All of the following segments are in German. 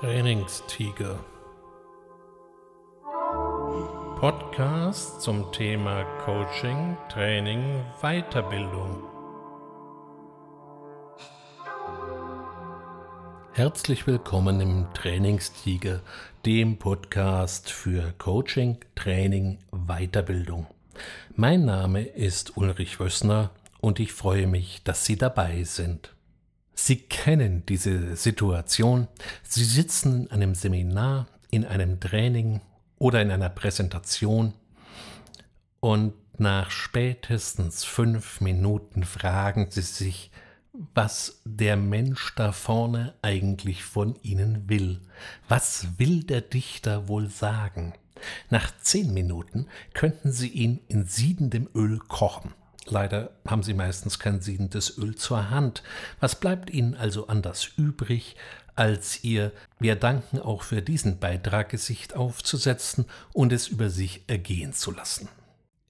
Trainingstiger. Podcast zum Thema Coaching, Training, Weiterbildung. Herzlich willkommen im Trainingstiger, dem Podcast für Coaching, Training, Weiterbildung. Mein Name ist Ulrich Wössner und ich freue mich, dass Sie dabei sind. Sie kennen diese Situation. Sie sitzen in einem Seminar, in einem Training oder in einer Präsentation und nach spätestens fünf Minuten fragen Sie sich, was der Mensch da vorne eigentlich von Ihnen will. Was will der Dichter wohl sagen? Nach zehn Minuten könnten Sie ihn in siedendem Öl kochen. Leider haben sie meistens kein siedendes Öl zur Hand. Was bleibt ihnen also anders übrig, als ihr Wir danken auch für diesen Beitrag Gesicht aufzusetzen und es über sich ergehen zu lassen.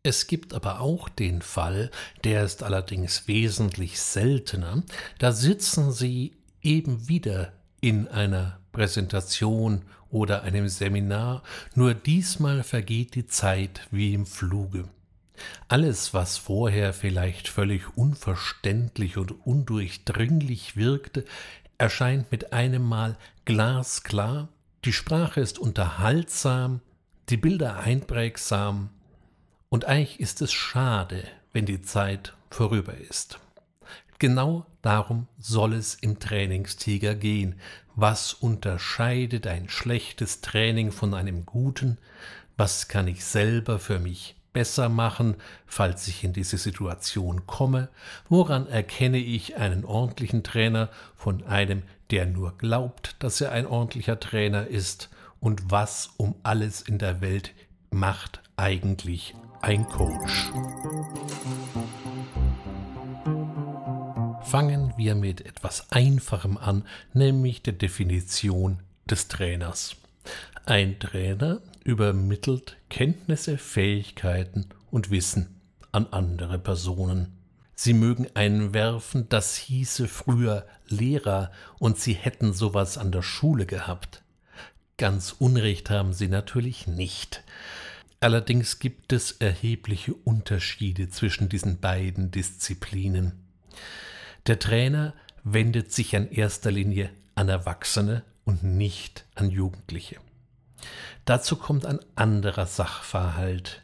Es gibt aber auch den Fall, der ist allerdings wesentlich seltener, da sitzen sie eben wieder in einer Präsentation oder einem Seminar, nur diesmal vergeht die Zeit wie im Fluge. Alles, was vorher vielleicht völlig unverständlich und undurchdringlich wirkte, erscheint mit einem Mal glasklar, die Sprache ist unterhaltsam, die Bilder einprägsam, und eigentlich ist es schade, wenn die Zeit vorüber ist. Genau darum soll es im Trainingstiger gehen. Was unterscheidet ein schlechtes Training von einem guten? Was kann ich selber für mich besser machen, falls ich in diese Situation komme? Woran erkenne ich einen ordentlichen Trainer von einem, der nur glaubt, dass er ein ordentlicher Trainer ist? Und was um alles in der Welt macht eigentlich ein Coach? Fangen wir mit etwas Einfachem an, nämlich der Definition des Trainers. Ein Trainer übermittelt Kenntnisse, Fähigkeiten und Wissen an andere Personen. Sie mögen einwerfen, das hieße früher Lehrer und sie hätten sowas an der Schule gehabt. Ganz Unrecht haben sie natürlich nicht. Allerdings gibt es erhebliche Unterschiede zwischen diesen beiden Disziplinen. Der Trainer wendet sich in erster Linie an Erwachsene und nicht an Jugendliche. Dazu kommt ein anderer Sachverhalt.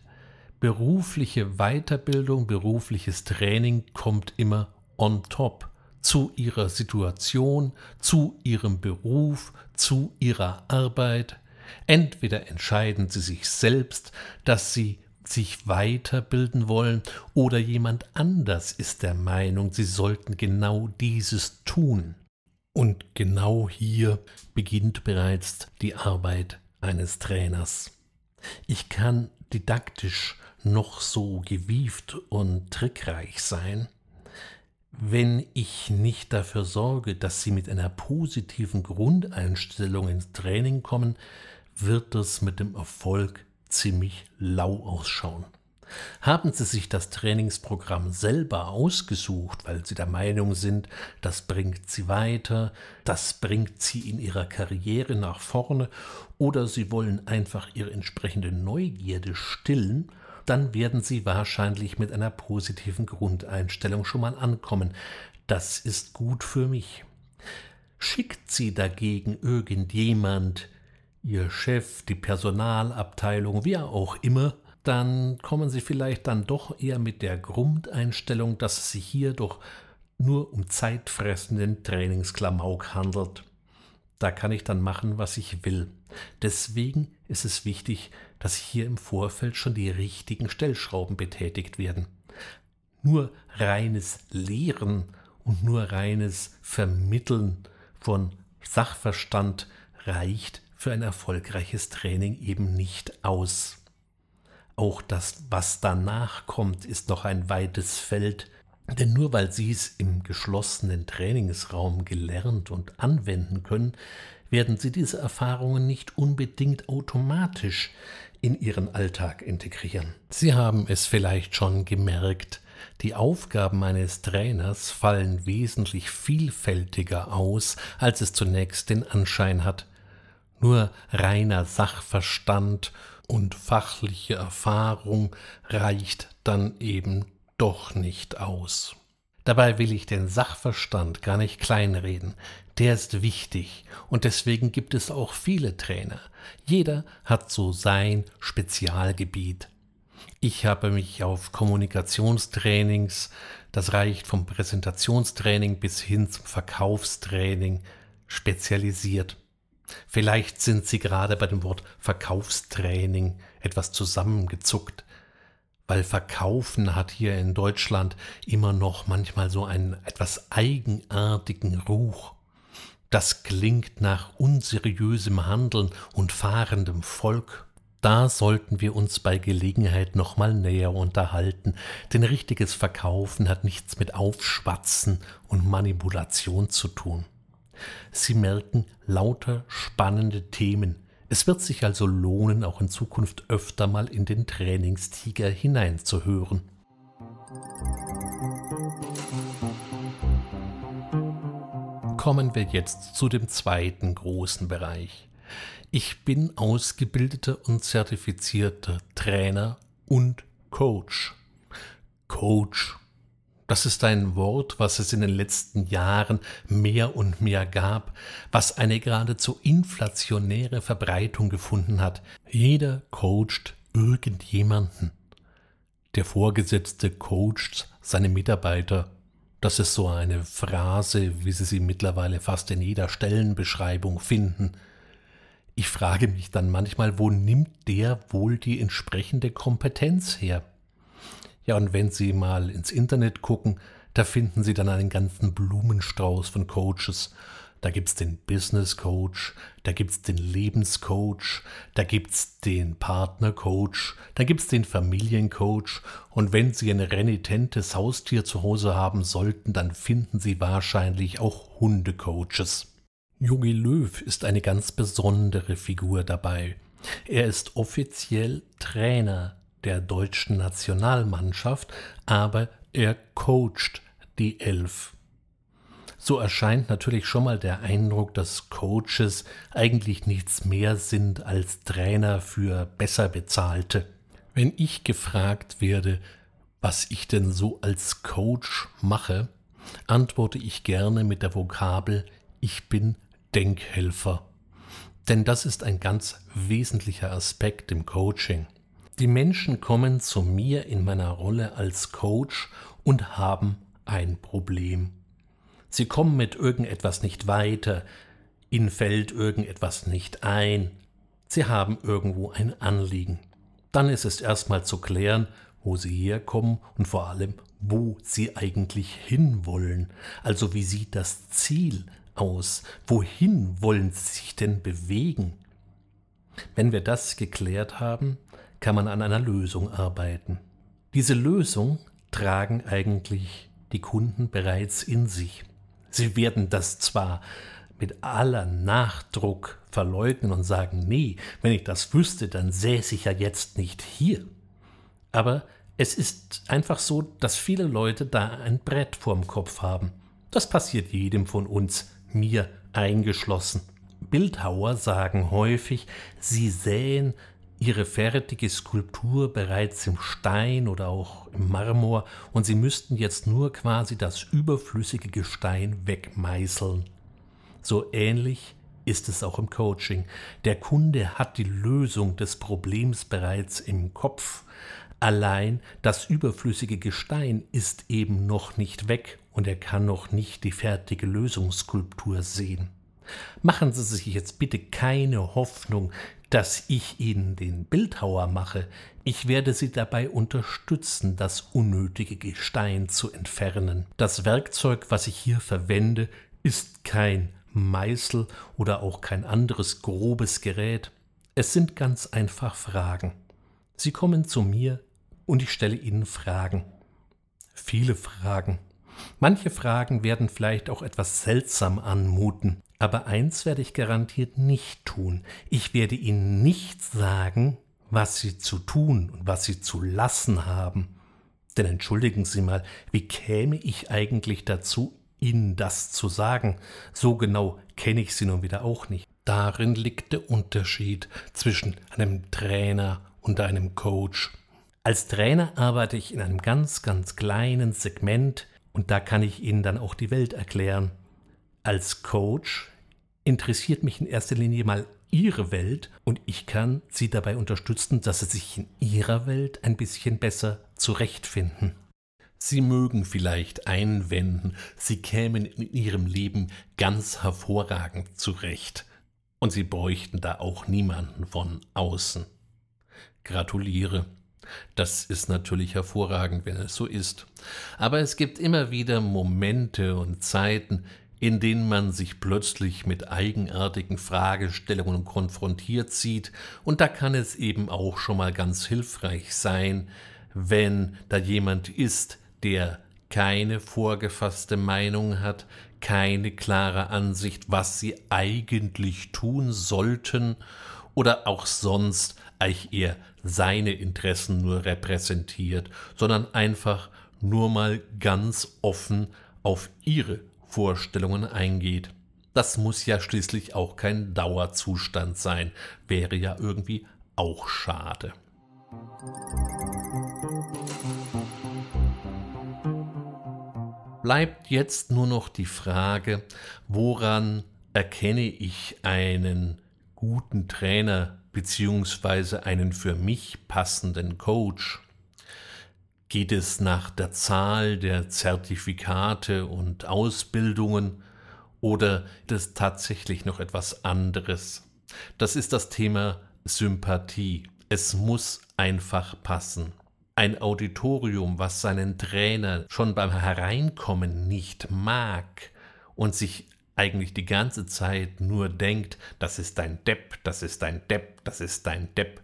Berufliche Weiterbildung, berufliches Training kommt immer on top zu ihrer Situation, zu ihrem Beruf, zu ihrer Arbeit. Entweder entscheiden sie sich selbst, dass sie sich weiterbilden wollen, oder jemand anders ist der Meinung, sie sollten genau dieses tun. Und genau hier beginnt bereits die Arbeit eines Trainers. Ich kann didaktisch noch so gewieft und trickreich sein, wenn ich nicht dafür sorge, dass sie mit einer positiven Grundeinstellung ins Training kommen, wird es mit dem Erfolg ziemlich lau ausschauen. Haben Sie sich das Trainingsprogramm selber ausgesucht, weil Sie der Meinung sind, das bringt Sie weiter, das bringt Sie in Ihrer Karriere nach vorne, oder Sie wollen einfach Ihre entsprechende Neugierde stillen, dann werden Sie wahrscheinlich mit einer positiven Grundeinstellung schon mal ankommen. Das ist gut für mich. Schickt Sie dagegen irgendjemand, Ihr Chef, die Personalabteilung, wer auch immer, dann kommen Sie vielleicht dann doch eher mit der Grundeinstellung, dass es sich hier doch nur um zeitfressenden Trainingsklamauk handelt. Da kann ich dann machen, was ich will. Deswegen ist es wichtig, dass hier im Vorfeld schon die richtigen Stellschrauben betätigt werden. Nur reines Lehren und nur reines Vermitteln von Sachverstand reicht für ein erfolgreiches Training eben nicht aus. Auch das, was danach kommt, ist noch ein weites Feld, denn nur weil Sie es im geschlossenen Trainingsraum gelernt und anwenden können, werden Sie diese Erfahrungen nicht unbedingt automatisch in Ihren Alltag integrieren. Sie haben es vielleicht schon gemerkt, die Aufgaben eines Trainers fallen wesentlich vielfältiger aus, als es zunächst den Anschein hat. Nur reiner Sachverstand und fachliche Erfahrung reicht dann eben doch nicht aus. Dabei will ich den Sachverstand gar nicht kleinreden. Der ist wichtig und deswegen gibt es auch viele Trainer. Jeder hat so sein Spezialgebiet. Ich habe mich auf Kommunikationstrainings, das reicht vom Präsentationstraining bis hin zum Verkaufstraining, spezialisiert. Vielleicht sind Sie gerade bei dem Wort Verkaufstraining etwas zusammengezuckt, weil Verkaufen hat hier in Deutschland immer noch manchmal so einen etwas eigenartigen Ruch. Das klingt nach unseriösem Handeln und fahrendem Volk. Da sollten wir uns bei Gelegenheit nochmal näher unterhalten, denn richtiges Verkaufen hat nichts mit Aufschwatzen und Manipulation zu tun. Sie merken lauter spannende Themen. Es wird sich also lohnen, auch in Zukunft öfter mal in den Trainingstiger hineinzuhören. Kommen wir jetzt zu dem zweiten großen Bereich. Ich bin ausgebildeter und zertifizierter Trainer und Coach. Coach das ist ein Wort, was es in den letzten Jahren mehr und mehr gab, was eine geradezu inflationäre Verbreitung gefunden hat. Jeder coacht irgendjemanden. Der Vorgesetzte coacht seine Mitarbeiter. Das ist so eine Phrase, wie Sie sie mittlerweile fast in jeder Stellenbeschreibung finden. Ich frage mich dann manchmal, wo nimmt der wohl die entsprechende Kompetenz her? Ja, und wenn Sie mal ins Internet gucken, da finden Sie dann einen ganzen Blumenstrauß von Coaches. Da gibt's den Business Coach, da gibt's den Lebenscoach, da gibt's den Partnercoach, da gibt's den Familiencoach und wenn Sie ein renitentes Haustier zu Hause haben sollten, dann finden Sie wahrscheinlich auch Hundecoaches. Jogi Löw ist eine ganz besondere Figur dabei. Er ist offiziell Trainer der deutschen Nationalmannschaft, aber er coacht die Elf. So erscheint natürlich schon mal der Eindruck, dass Coaches eigentlich nichts mehr sind als Trainer für besser bezahlte. Wenn ich gefragt werde, was ich denn so als Coach mache, antworte ich gerne mit der Vokabel Ich bin Denkhelfer. Denn das ist ein ganz wesentlicher Aspekt im Coaching. Die Menschen kommen zu mir in meiner Rolle als Coach und haben ein Problem. Sie kommen mit irgendetwas nicht weiter, ihnen fällt irgendetwas nicht ein, sie haben irgendwo ein Anliegen. Dann ist es erstmal zu klären, wo sie herkommen und vor allem, wo sie eigentlich hinwollen. Also wie sieht das Ziel aus? Wohin wollen sie sich denn bewegen? Wenn wir das geklärt haben, kann man an einer Lösung arbeiten. Diese Lösung tragen eigentlich die Kunden bereits in sich. Sie werden das zwar mit aller Nachdruck verleugnen und sagen, nee, wenn ich das wüsste, dann säße ich ja jetzt nicht hier. Aber es ist einfach so, dass viele Leute da ein Brett vorm Kopf haben. Das passiert jedem von uns, mir eingeschlossen. Bildhauer sagen häufig, sie säen ihre fertige Skulptur bereits im Stein oder auch im Marmor und sie müssten jetzt nur quasi das überflüssige Gestein wegmeißeln. So ähnlich ist es auch im Coaching. Der Kunde hat die Lösung des Problems bereits im Kopf. Allein das überflüssige Gestein ist eben noch nicht weg und er kann noch nicht die fertige Lösungsskulptur sehen. Machen Sie sich jetzt bitte keine Hoffnung, dass ich Ihnen den Bildhauer mache. Ich werde Sie dabei unterstützen, das unnötige Gestein zu entfernen. Das Werkzeug, was ich hier verwende, ist kein Meißel oder auch kein anderes grobes Gerät. Es sind ganz einfach Fragen. Sie kommen zu mir und ich stelle Ihnen Fragen. Viele Fragen. Manche Fragen werden vielleicht auch etwas seltsam anmuten. Aber eins werde ich garantiert nicht tun. Ich werde Ihnen nicht sagen, was Sie zu tun und was Sie zu lassen haben. Denn entschuldigen Sie mal, wie käme ich eigentlich dazu, Ihnen das zu sagen? So genau kenne ich Sie nun wieder auch nicht. Darin liegt der Unterschied zwischen einem Trainer und einem Coach. Als Trainer arbeite ich in einem ganz, ganz kleinen Segment und da kann ich Ihnen dann auch die Welt erklären. Als Coach interessiert mich in erster Linie mal Ihre Welt und ich kann Sie dabei unterstützen, dass Sie sich in Ihrer Welt ein bisschen besser zurechtfinden. Sie mögen vielleicht einwenden, Sie kämen in Ihrem Leben ganz hervorragend zurecht und Sie bräuchten da auch niemanden von außen. Gratuliere. Das ist natürlich hervorragend, wenn es so ist. Aber es gibt immer wieder Momente und Zeiten, in denen man sich plötzlich mit eigenartigen Fragestellungen konfrontiert sieht, und da kann es eben auch schon mal ganz hilfreich sein, wenn da jemand ist, der keine vorgefasste Meinung hat, keine klare Ansicht, was sie eigentlich tun sollten oder auch sonst eigentlich eher seine Interessen nur repräsentiert, sondern einfach nur mal ganz offen auf ihre Vorstellungen eingeht. Das muss ja schließlich auch kein Dauerzustand sein, wäre ja irgendwie auch schade. Bleibt jetzt nur noch die Frage, woran erkenne ich einen guten Trainer bzw. einen für mich passenden Coach? Geht es nach der Zahl der Zertifikate und Ausbildungen oder ist es tatsächlich noch etwas anderes? Das ist das Thema Sympathie. Es muss einfach passen. Ein Auditorium, was seinen Trainer schon beim Hereinkommen nicht mag und sich eigentlich die ganze Zeit nur denkt, das ist ein Depp, das ist ein Depp, das ist ein Depp,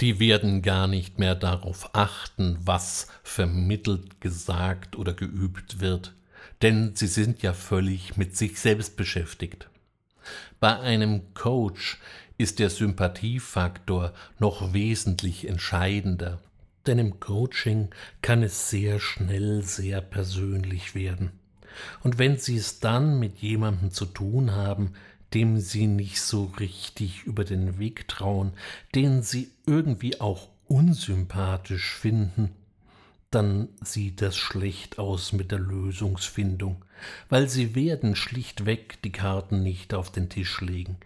die werden gar nicht mehr darauf achten, was vermittelt, gesagt oder geübt wird, denn sie sind ja völlig mit sich selbst beschäftigt. Bei einem Coach ist der Sympathiefaktor noch wesentlich entscheidender, denn im Coaching kann es sehr schnell sehr persönlich werden. Und wenn Sie es dann mit jemandem zu tun haben, dem sie nicht so richtig über den Weg trauen, den sie irgendwie auch unsympathisch finden, dann sieht das schlecht aus mit der Lösungsfindung, weil sie werden schlichtweg die Karten nicht auf den Tisch legen.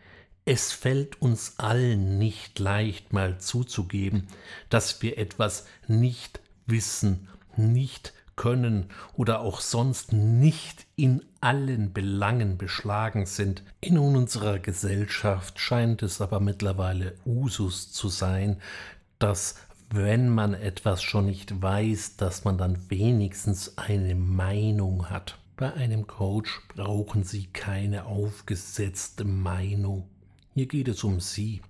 Es fällt uns allen nicht leicht mal zuzugeben, dass wir etwas nicht wissen, nicht können oder auch sonst nicht in allen Belangen beschlagen sind. In unserer Gesellschaft scheint es aber mittlerweile Usus zu sein, dass wenn man etwas schon nicht weiß, dass man dann wenigstens eine Meinung hat. Bei einem Coach brauchen Sie keine aufgesetzte Meinung. Hier geht es um Sie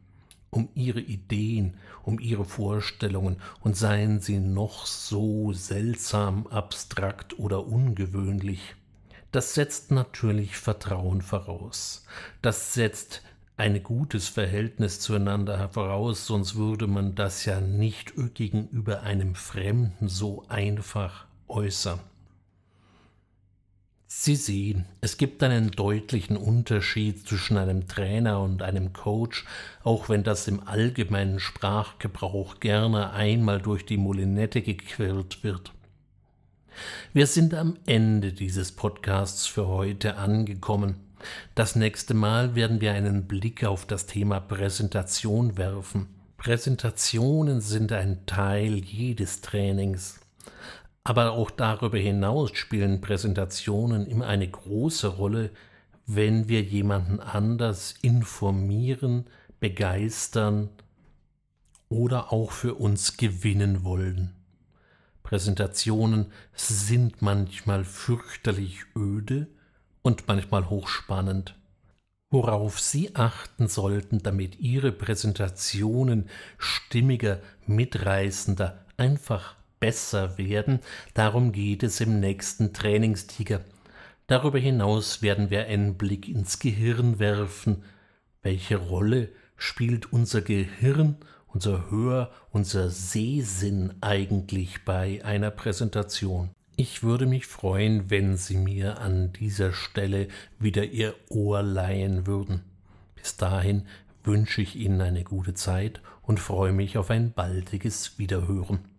um ihre Ideen, um ihre Vorstellungen, und seien sie noch so seltsam, abstrakt oder ungewöhnlich. Das setzt natürlich Vertrauen voraus. Das setzt ein gutes Verhältnis zueinander voraus, sonst würde man das ja nicht gegenüber einem Fremden so einfach äußern. Sie sehen, es gibt einen deutlichen Unterschied zwischen einem Trainer und einem Coach, auch wenn das im allgemeinen Sprachgebrauch gerne einmal durch die Molinette gequirlt wird. Wir sind am Ende dieses Podcasts für heute angekommen. Das nächste Mal werden wir einen Blick auf das Thema Präsentation werfen. Präsentationen sind ein Teil jedes Trainings. Aber auch darüber hinaus spielen Präsentationen immer eine große Rolle, wenn wir jemanden anders informieren, begeistern oder auch für uns gewinnen wollen. Präsentationen sind manchmal fürchterlich öde und manchmal hochspannend. Worauf Sie achten sollten, damit Ihre Präsentationen stimmiger, mitreißender, einfach besser werden. Darum geht es im nächsten Trainingstiger. Darüber hinaus werden wir einen Blick ins Gehirn werfen. Welche Rolle spielt unser Gehirn, unser Hör, unser Sehsinn eigentlich bei einer Präsentation? Ich würde mich freuen, wenn Sie mir an dieser Stelle wieder Ihr Ohr leihen würden. Bis dahin wünsche ich Ihnen eine gute Zeit und freue mich auf ein baldiges Wiederhören.